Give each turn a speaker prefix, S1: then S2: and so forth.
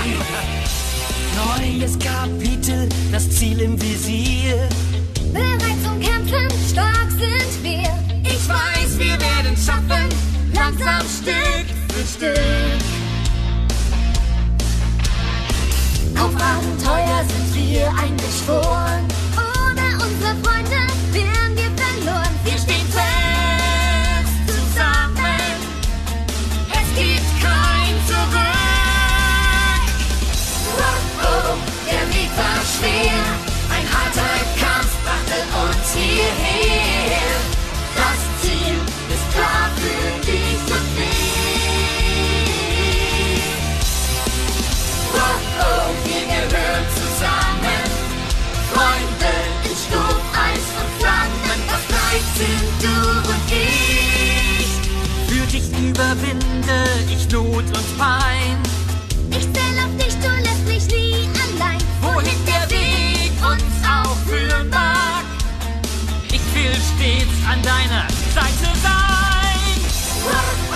S1: an. Neues Kapitel, das Ziel im Visier.
S2: Bereit zum Kämpfen, stark sind wir.
S1: Ich weiß, wir werden schaffen, langsam Stück für Stück.
S2: Auf Abenteuer sind wir eingeschworen. dich überwinde ich Not und Pein.
S1: Ich zähl auf dich, du lässt mich nie
S2: allein. Wohin der Weg
S1: uns auch führen mag. Ich will stets an deiner Seite sein.